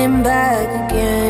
running back again.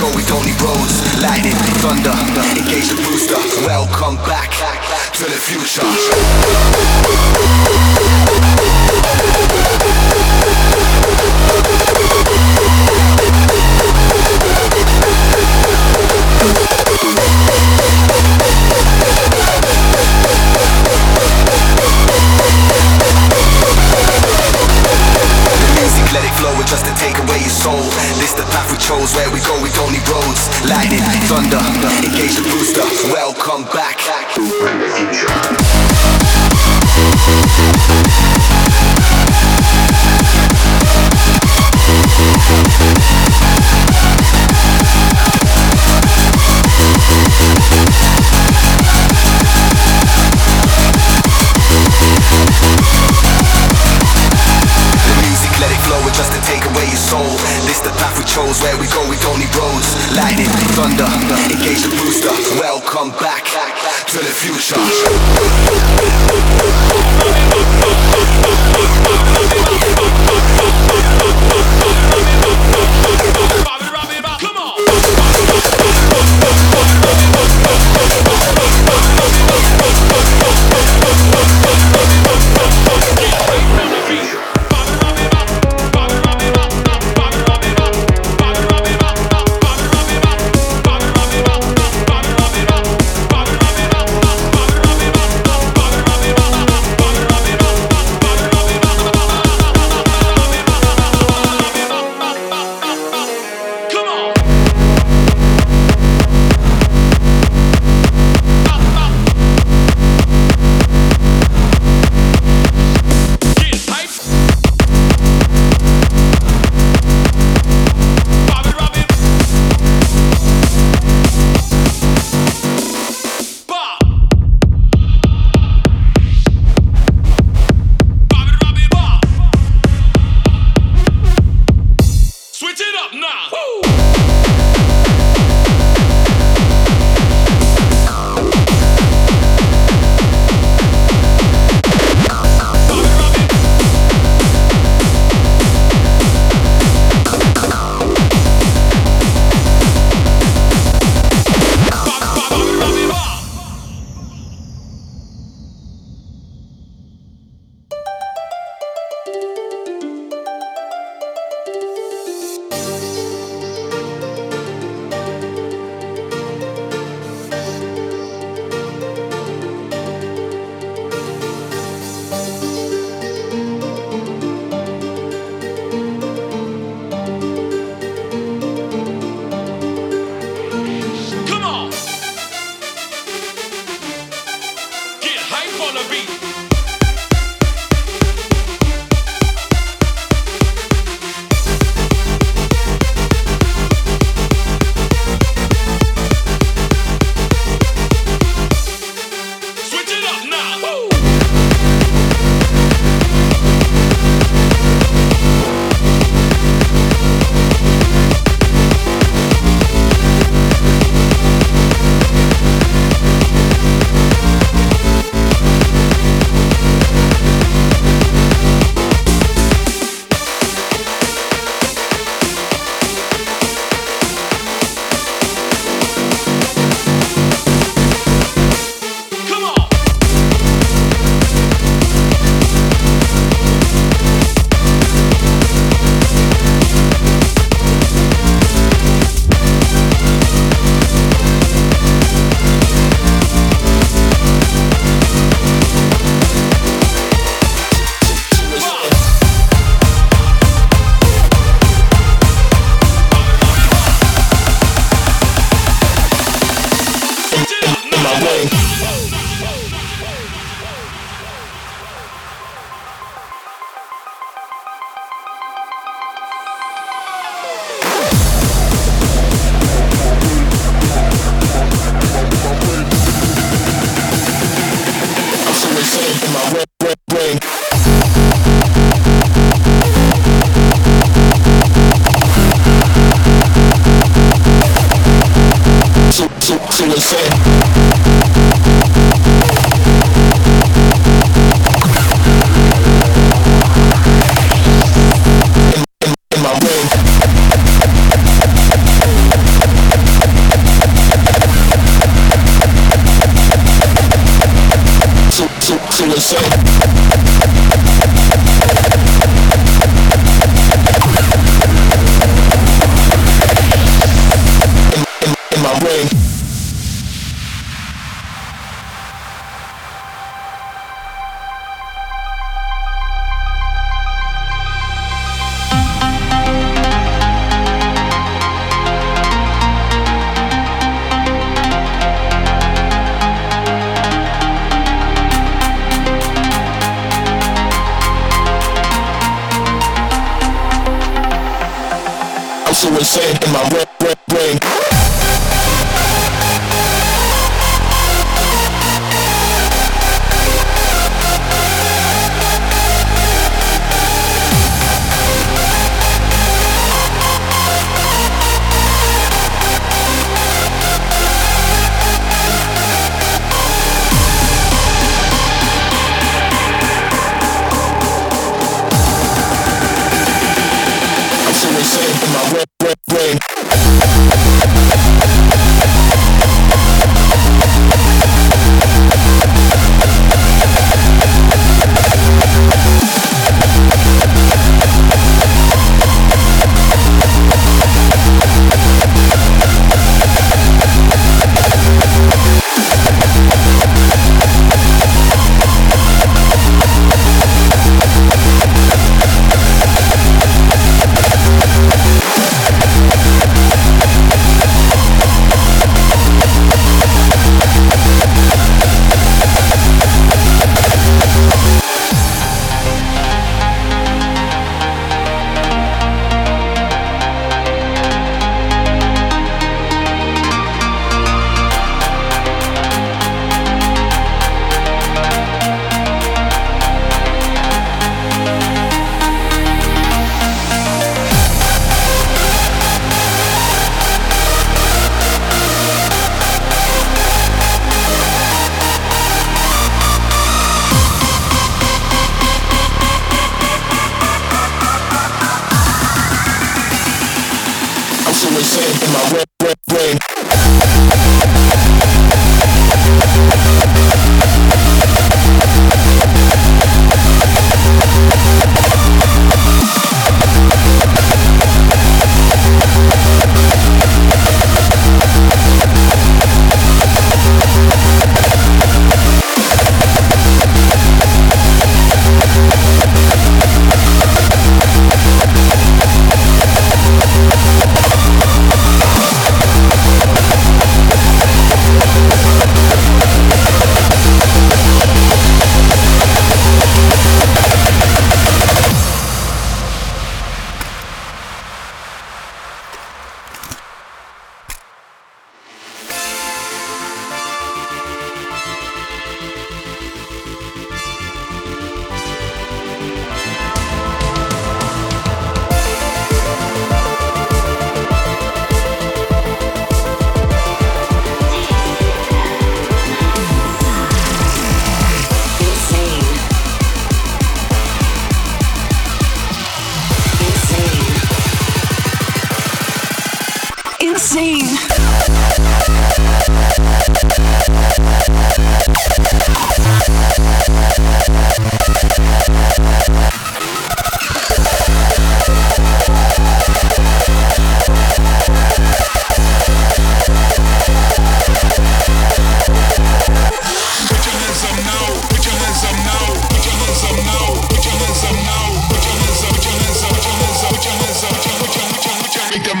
Go, we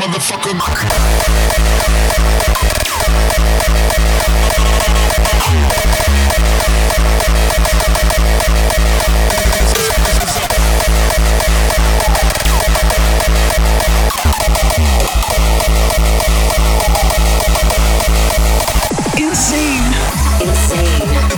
motherfucker. Insane. Insane.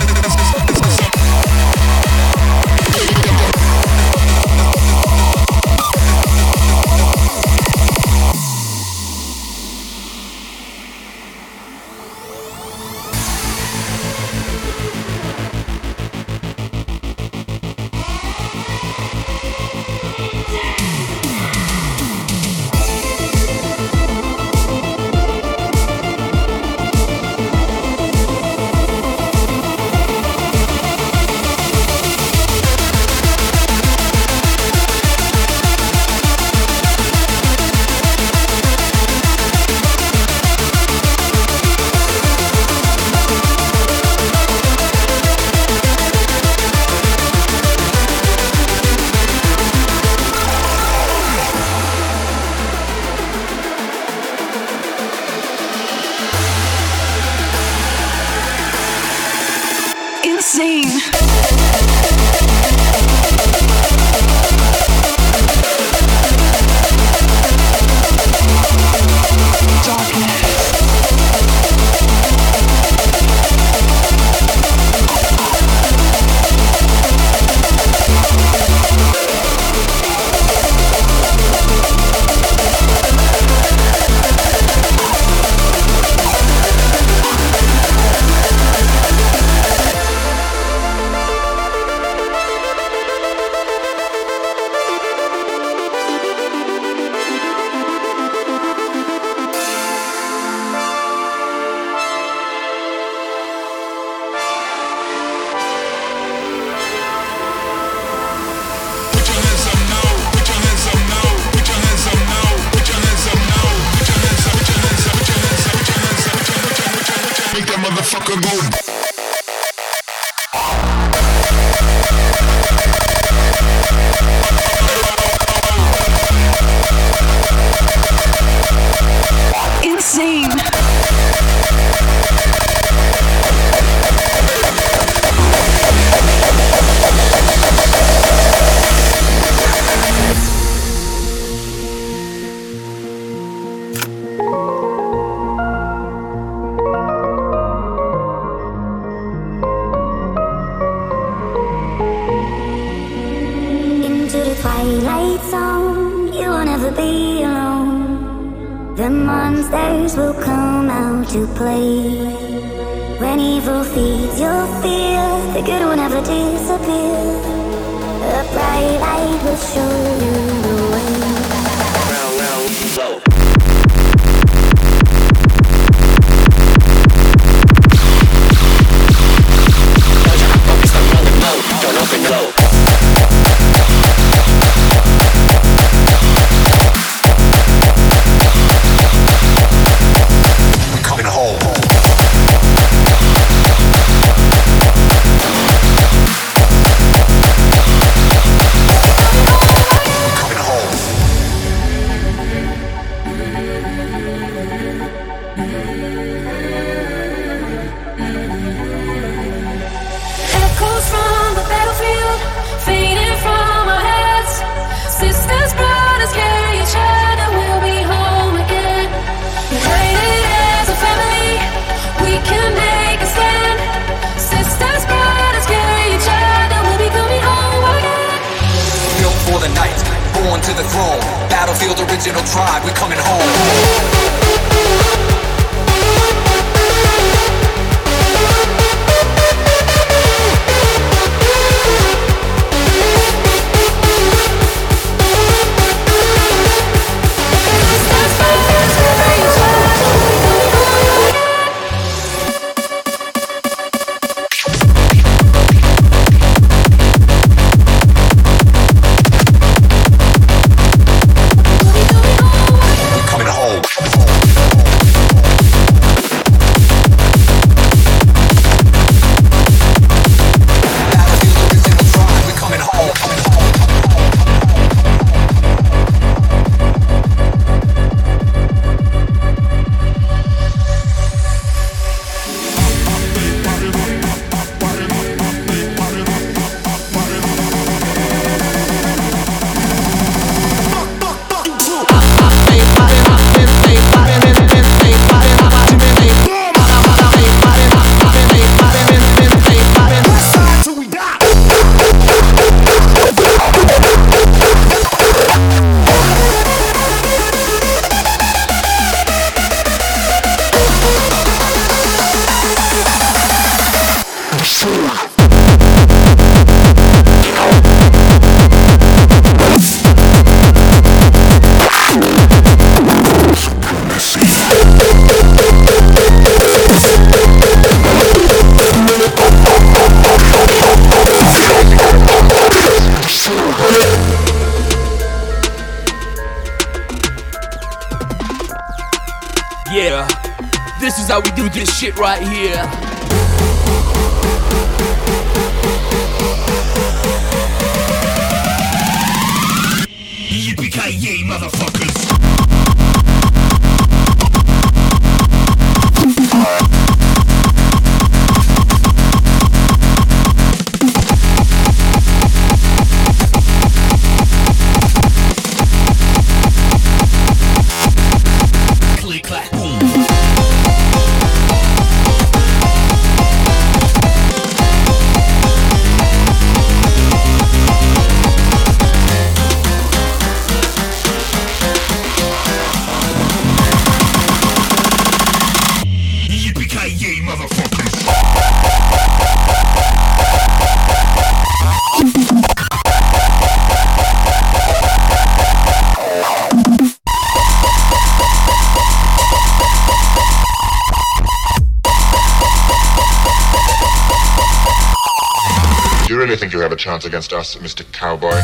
against us, Mr. Cowboy.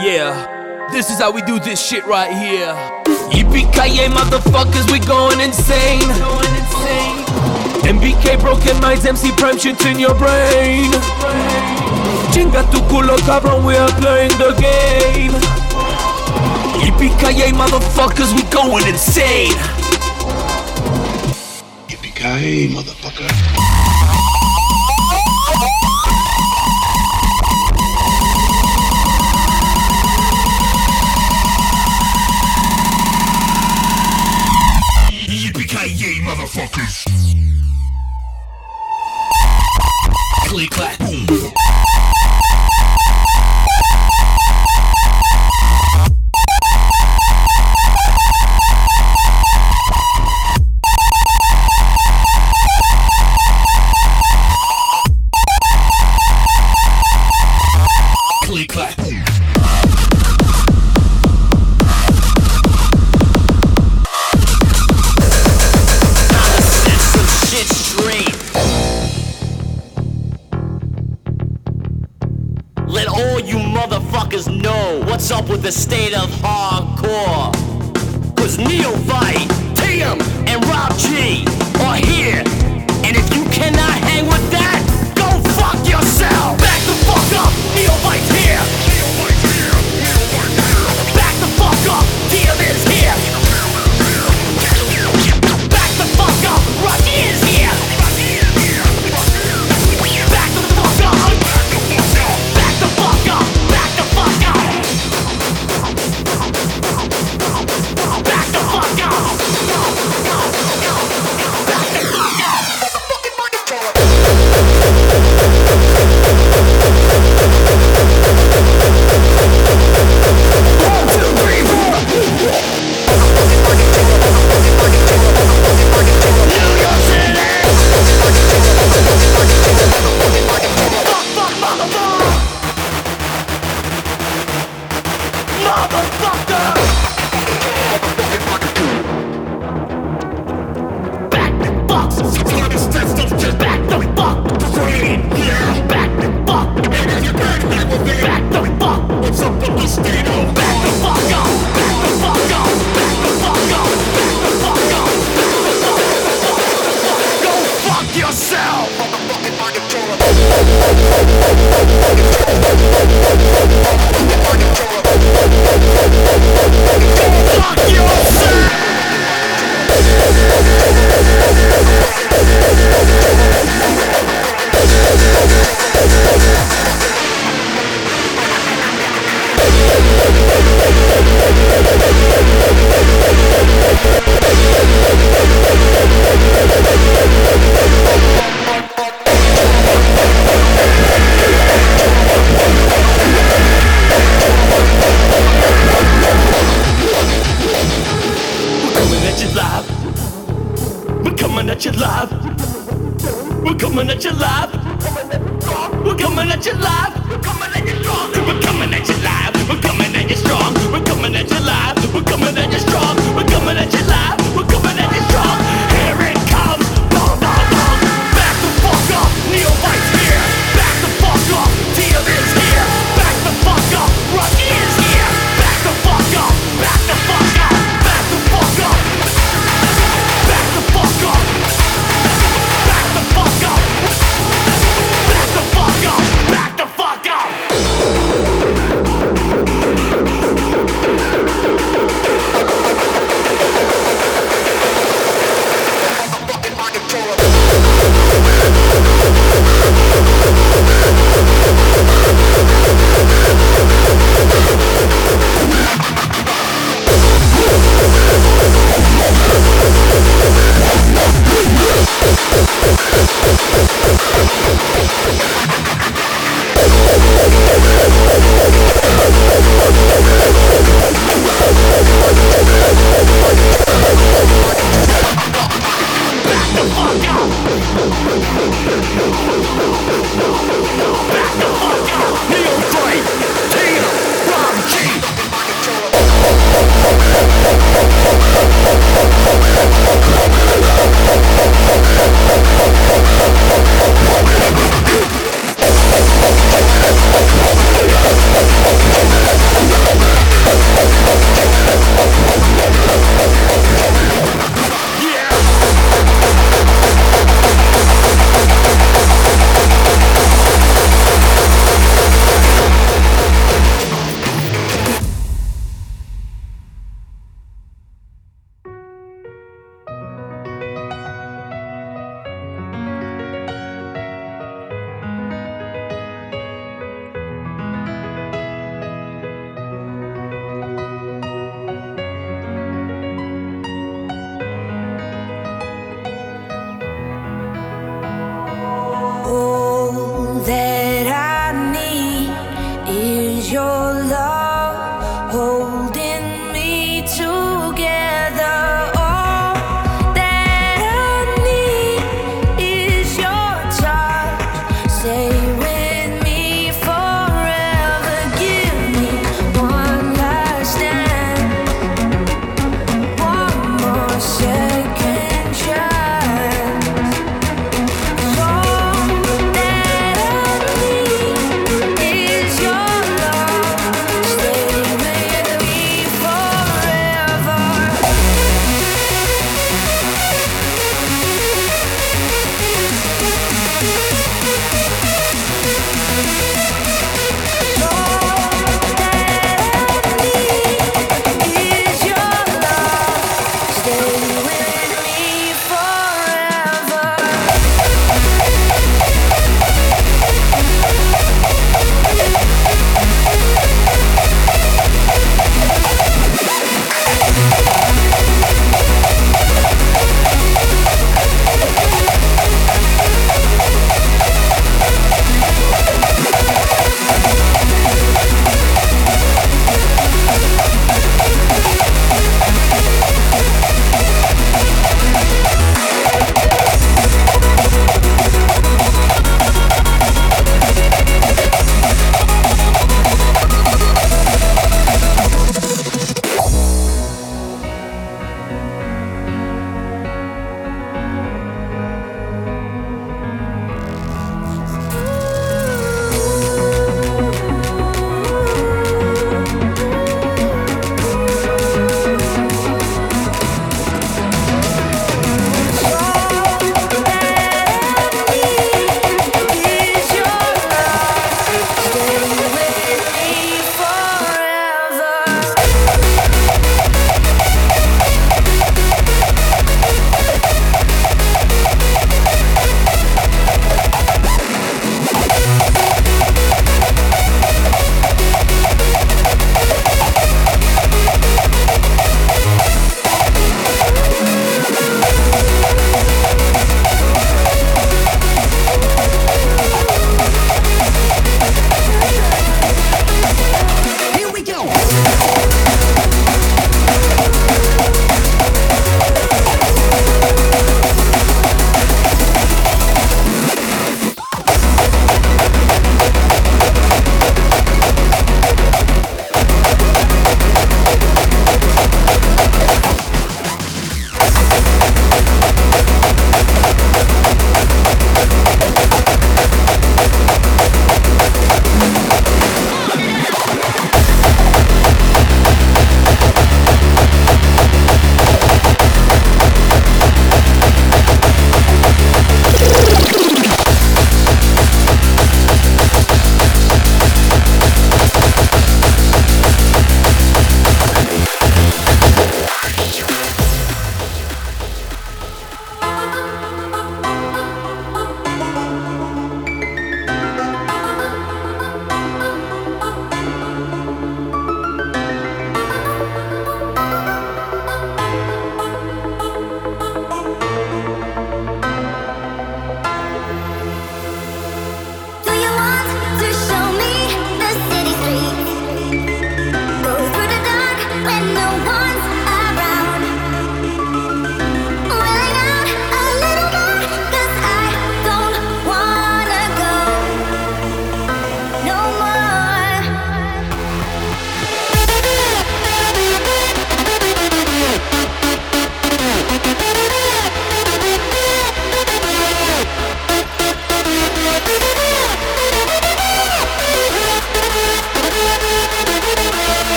Yeah, this is how we do this shit right here. Yippee-ki-yay, motherfuckers, we going insane. Going insane. MBK, broken minds, MC Prime, shit's in your brain. Chinga tu culo, cabrón, we are playing the game. Yippee-ki-yay, motherfuckers, we going insane. Yippee-ki-yay, motherfuckers.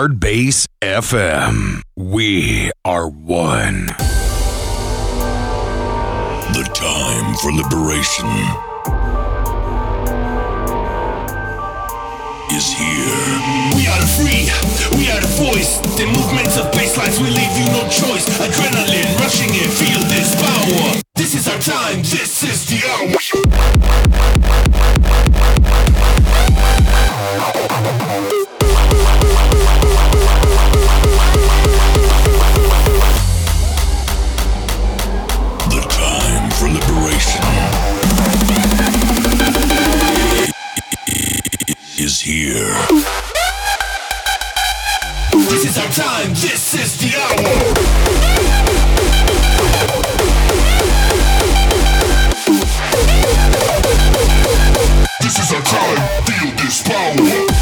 Hard Bass FM. We are one. The time for liberation is here. We are the free, we are the voice. The movements of baselines we leave you no choice. Adrenaline rushing in, feel this power. This is our time, this is the hour. Here. This is our time, this is the hour. This is our time, feel this power.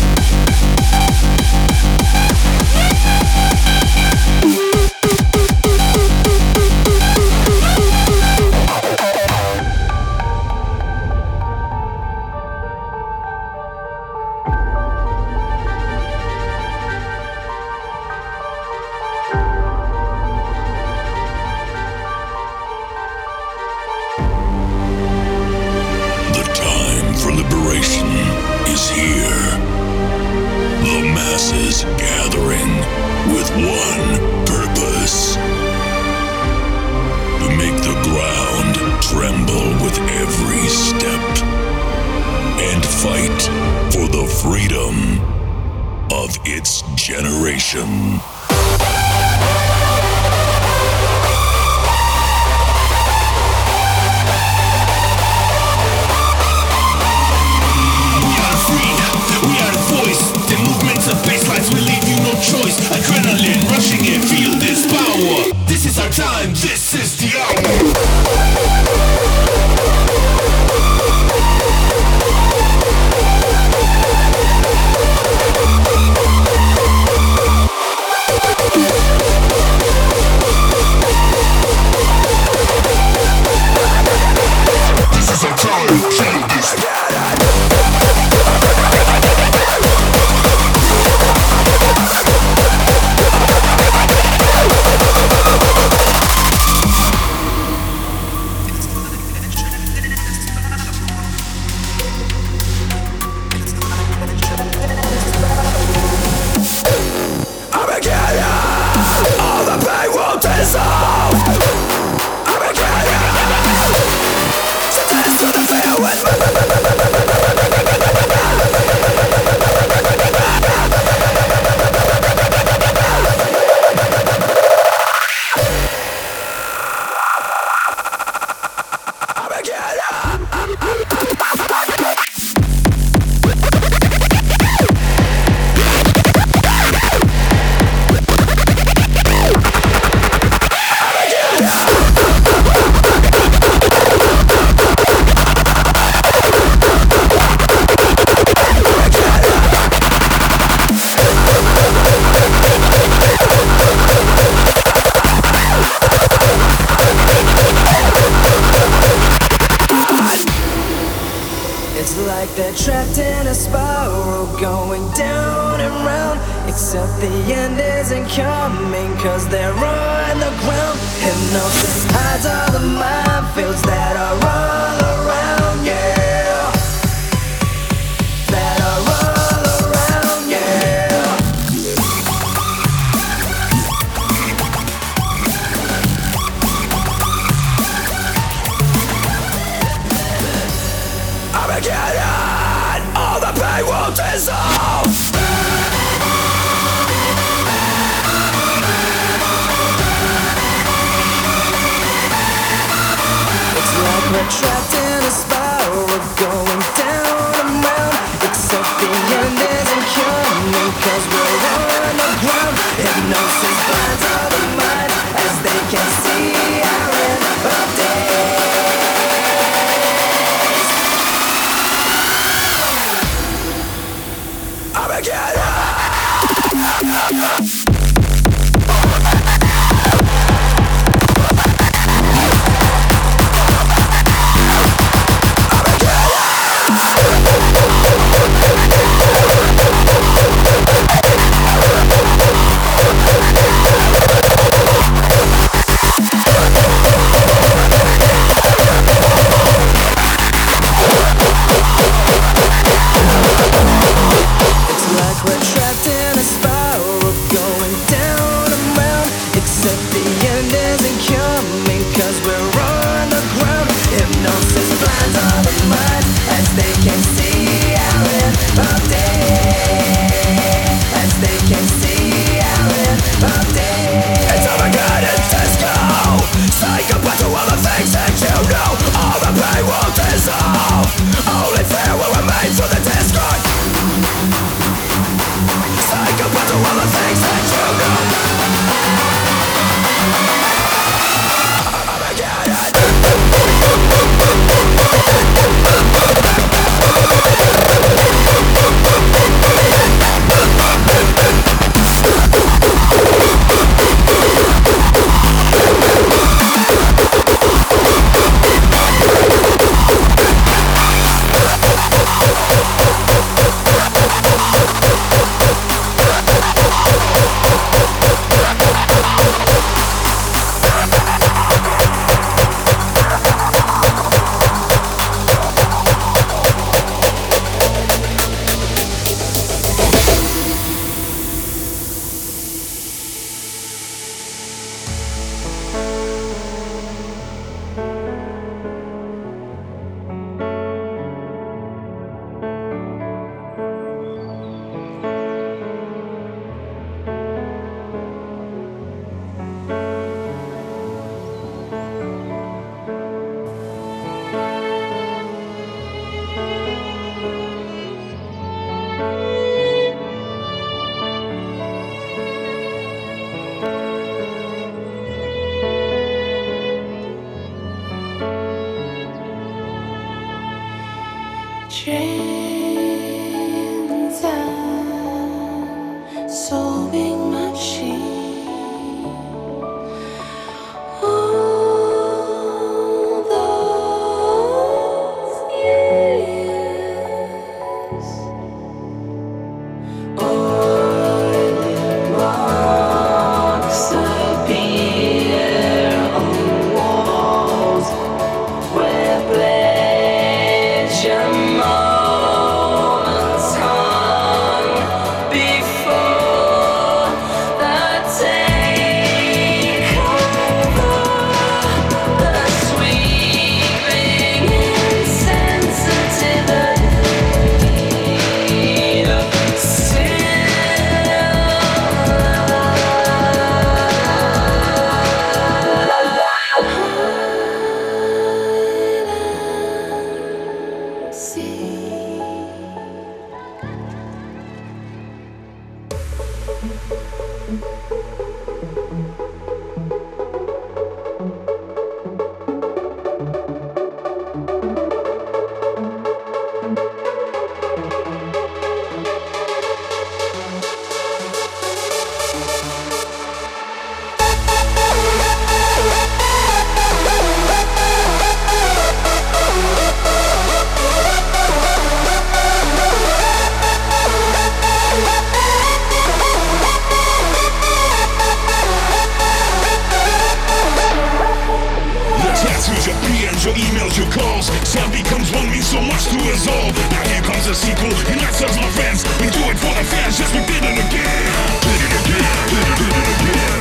years old. Now here comes the sequel, and that serves my friends. We do it for the fans, just we did it again. Did it again, did it, did it again.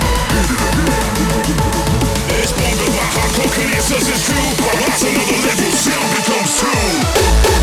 It's bold about hardcore career, says it's true. But what's another level? Sound becomes true.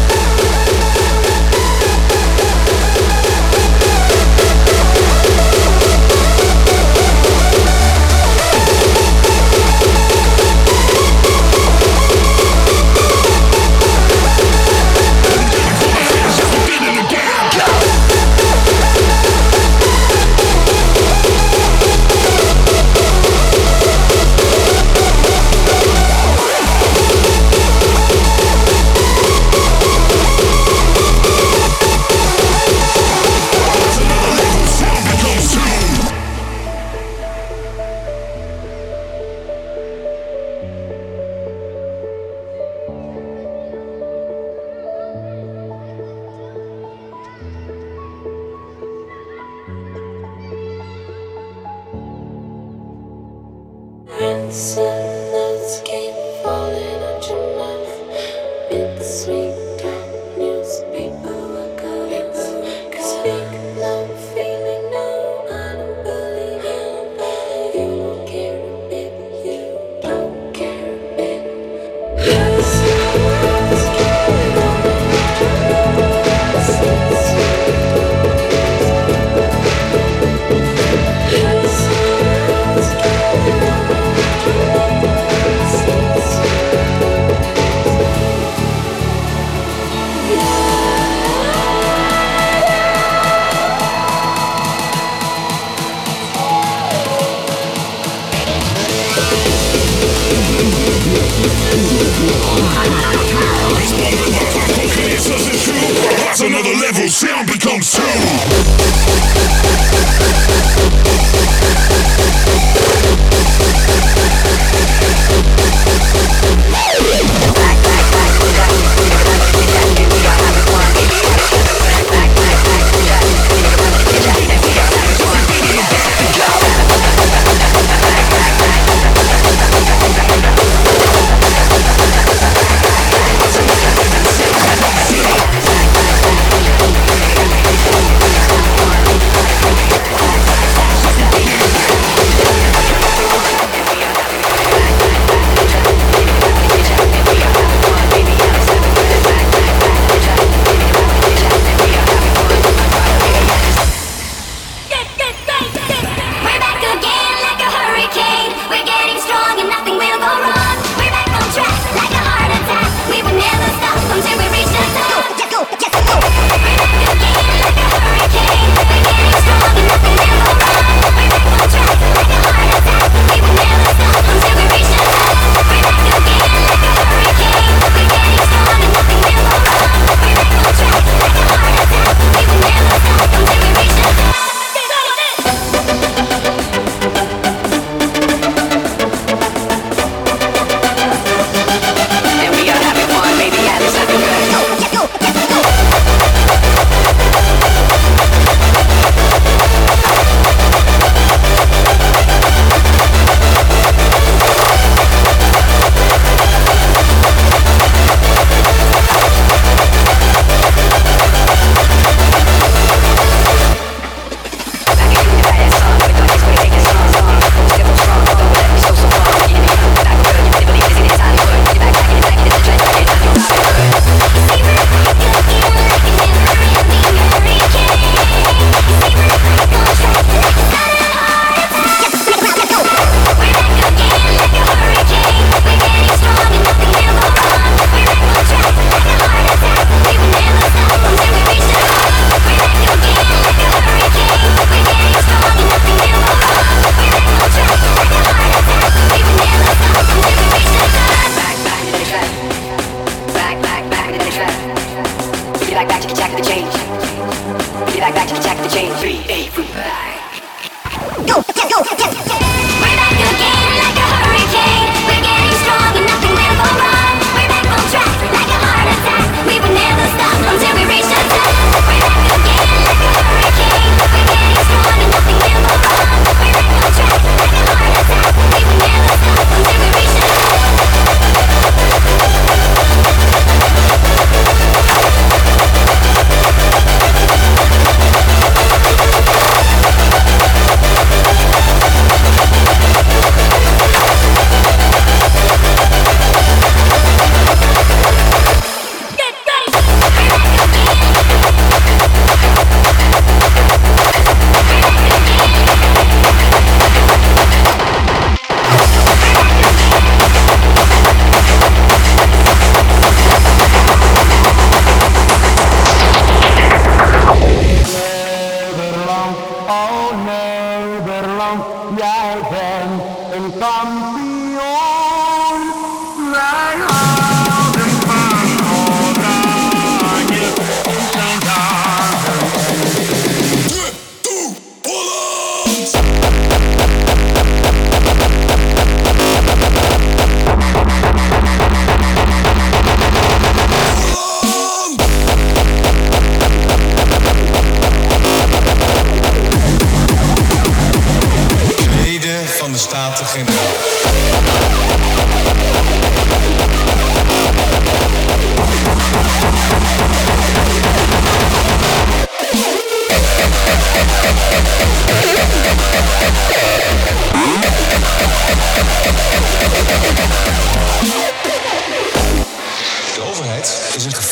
sun.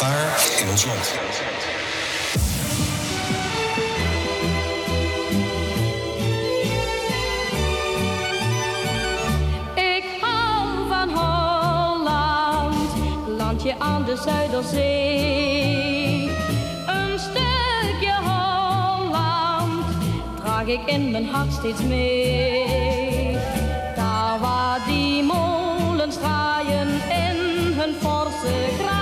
in ons land. Ik hou van Holland, landje aan de Zuiderzee. Een stukje Holland draag ik in mijn hart steeds mee. Daar waar die molens draaien in hun forse kracht.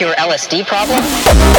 Your LSD problem?